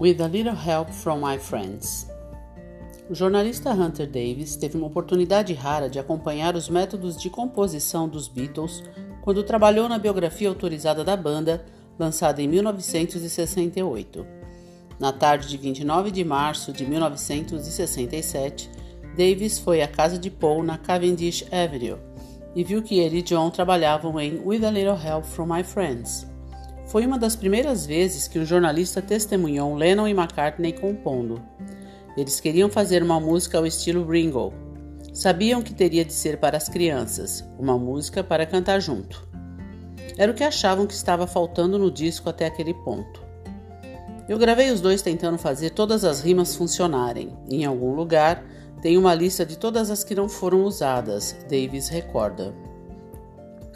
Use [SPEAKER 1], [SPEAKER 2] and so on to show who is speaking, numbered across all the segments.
[SPEAKER 1] With a Little Help from My Friends. O jornalista Hunter Davis teve uma oportunidade rara de acompanhar os métodos de composição dos Beatles quando trabalhou na biografia autorizada da banda, lançada em 1968. Na tarde de 29 de março de 1967, Davis foi à casa de Paul na Cavendish Avenue e viu que ele e John trabalhavam em With a Little Help from My Friends. Foi uma das primeiras vezes que um jornalista testemunhou Lennon e McCartney compondo. Eles queriam fazer uma música ao estilo Ringo. Sabiam que teria de ser para as crianças, uma música para cantar junto. Era o que achavam que estava faltando no disco até aquele ponto. Eu gravei os dois tentando fazer todas as rimas funcionarem. Em algum lugar, tem uma lista de todas as que não foram usadas, Davis recorda.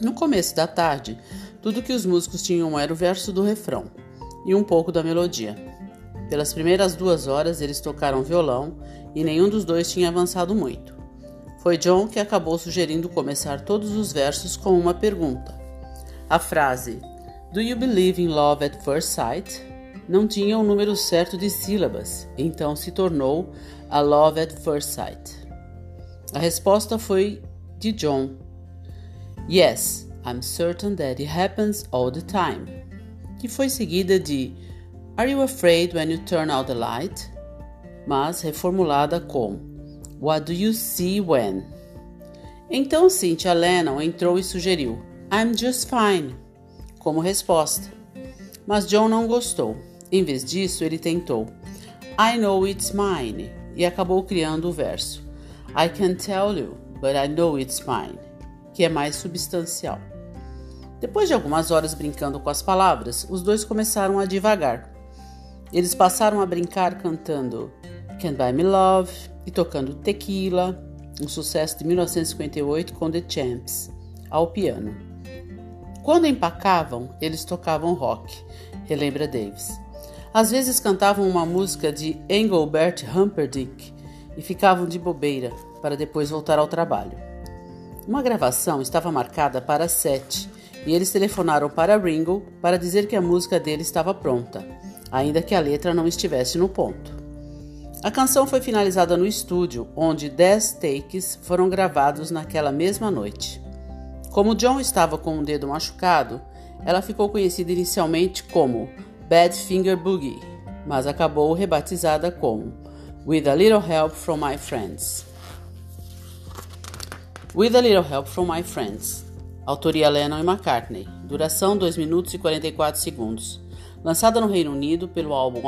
[SPEAKER 1] No começo da tarde, tudo que os músicos tinham era o verso do refrão e um pouco da melodia. Pelas primeiras duas horas eles tocaram violão e nenhum dos dois tinha avançado muito. Foi John que acabou sugerindo começar todos os versos com uma pergunta. A frase Do you believe in love at first sight? não tinha o um número certo de sílabas, então se tornou a Love at First Sight. A resposta foi de John. Yes, I'm certain that it happens all the time. Que foi seguida de Are you afraid when you turn out the light? Mas reformulada com What do you see when? Então Cynthia Lennon entrou e sugeriu I'm just fine como resposta. Mas John não gostou. Em vez disso, ele tentou I know it's mine e acabou criando o verso I can tell you, but I know it's mine, que é mais substancial. Depois de algumas horas brincando com as palavras, os dois começaram a divagar. Eles passaram a brincar cantando Can't Buy Me Love e tocando Tequila, um sucesso de 1958 com The Champs, ao piano. Quando empacavam, eles tocavam rock, relembra Davis. Às vezes cantavam uma música de Engelbert Humperdinck e ficavam de bobeira para depois voltar ao trabalho. Uma gravação estava marcada para sete e eles telefonaram para Ringo para dizer que a música dele estava pronta, ainda que a letra não estivesse no ponto. A canção foi finalizada no estúdio, onde dez takes foram gravados naquela mesma noite. Como John estava com um dedo machucado, ela ficou conhecida inicialmente como Badfinger Boogie, mas acabou rebatizada como With a Little Help from My Friends. With a Little Help from My Friends Autoria Lennon e McCartney. Duração 2 minutos e 44 segundos. Lançada no Reino Unido pelo álbum,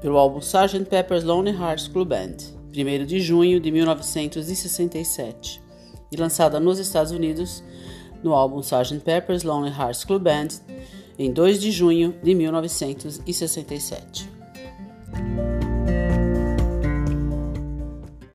[SPEAKER 1] pelo álbum Sgt. Pepper's Lonely Hearts Club Band, 1 de junho de 1967. E lançada nos Estados Unidos no álbum Sgt. Pepper's Lonely Hearts Club Band, em 2 de junho de 1967.